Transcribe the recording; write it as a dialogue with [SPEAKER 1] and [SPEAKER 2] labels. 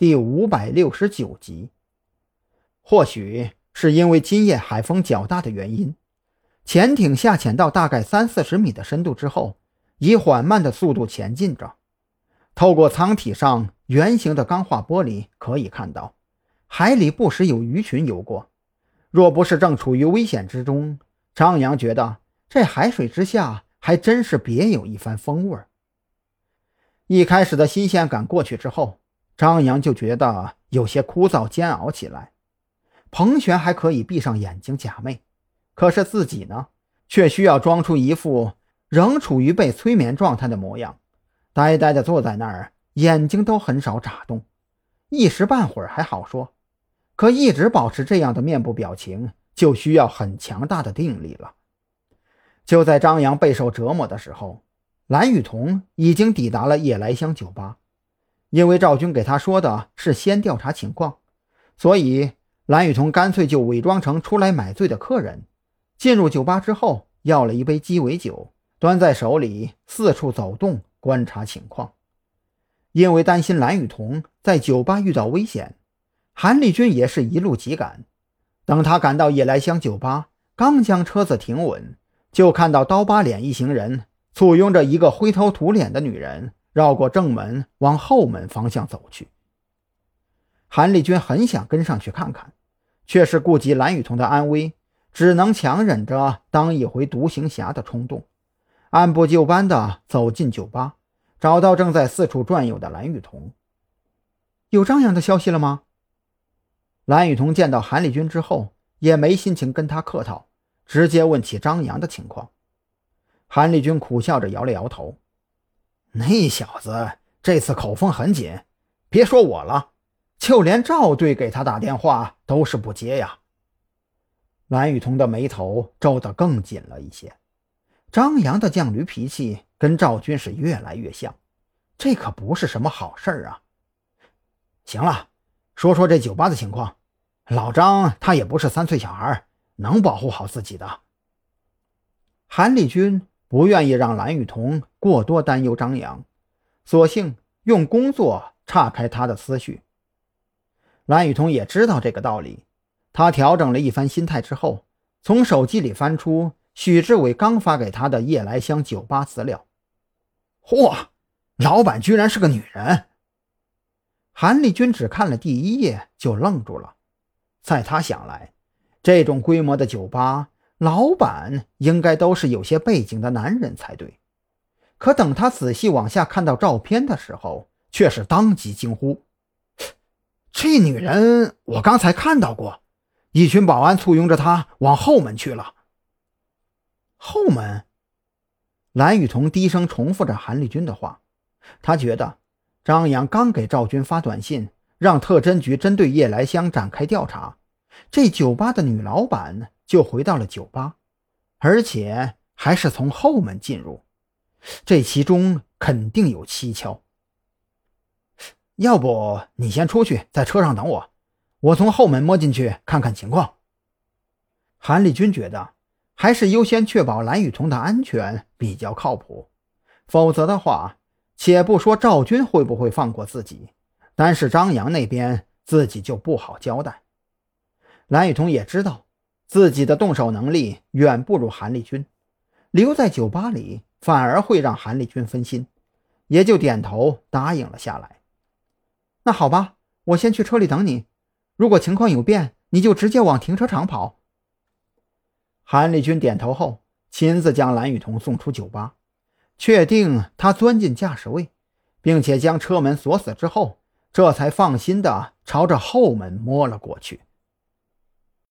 [SPEAKER 1] 第五百六十九集。或许是因为今夜海风较大的原因，潜艇下潜到大概三四十米的深度之后，以缓慢的速度前进着。透过舱体上圆形的钢化玻璃，可以看到海里不时有鱼群游过。若不是正处于危险之中，张扬觉得这海水之下还真是别有一番风味。一开始的新鲜感过去之后，张扬就觉得有些枯燥煎熬起来。彭璇还可以闭上眼睛假寐，可是自己呢，却需要装出一副仍处于被催眠状态的模样，呆呆地坐在那儿，眼睛都很少眨动。一时半会儿还好说，可一直保持这样的面部表情，就需要很强大的定力了。就在张扬备受折磨的时候。蓝雨桐已经抵达了夜来香酒吧，因为赵军给他说的是先调查情况，所以蓝雨桐干脆就伪装成出来买醉的客人，进入酒吧之后要了一杯鸡尾酒，端在手里四处走动观察情况。因为担心蓝雨桐在酒吧遇到危险，韩立军也是一路急赶。等他赶到夜来香酒吧，刚将车子停稳，就看到刀疤脸一行人。簇拥着一个灰头土脸的女人，绕过正门往后门方向走去。韩立军很想跟上去看看，却是顾及蓝雨桐的安危，只能强忍着当一回独行侠的冲动，按部就班地走进酒吧，找到正在四处转悠的蓝雨桐。有张扬的消息了吗？蓝雨桐见到韩立军之后，也没心情跟他客套，直接问起张扬的情况。韩立军苦笑着摇了摇头：“那小子这次口风很紧，别说我了，就连赵队给他打电话都是不接呀。”蓝雨桐的眉头皱得更紧了一些。张扬的犟驴脾气跟赵军是越来越像，这可不是什么好事儿啊！行了，说说这酒吧的情况。老张他也不是三岁小孩，能保护好自己的。韩立军。不愿意让蓝雨桐过多担忧张扬，索性用工作岔开他的思绪。蓝雨桐也知道这个道理，他调整了一番心态之后，从手机里翻出许志伟刚发给他的夜来香酒吧资料。嚯，老板居然是个女人！韩立军只看了第一页就愣住了，在他想来，这种规模的酒吧。老板应该都是有些背景的男人才对，可等他仔细往下看到照片的时候，却是当即惊呼：“这女人我刚才看到过，一群保安簇拥着她往后门去了。”后门，蓝雨桐低声重复着韩立军的话，他觉得张扬刚给赵军发短信，让特侦局针对叶来香展开调查，这酒吧的女老板。就回到了酒吧，而且还是从后门进入，这其中肯定有蹊跷。要不你先出去，在车上等我，我从后门摸进去看看情况。韩立军觉得还是优先确保蓝雨桐的安全比较靠谱，否则的话，且不说赵军会不会放过自己，单是张扬那边自己就不好交代。蓝雨桐也知道。自己的动手能力远不如韩立军，留在酒吧里反而会让韩立军分心，也就点头答应了下来。那好吧，我先去车里等你。如果情况有变，你就直接往停车场跑。韩立军点头后，亲自将蓝雨桐送出酒吧，确定他钻进驾驶位，并且将车门锁死之后，这才放心的朝着后门摸了过去。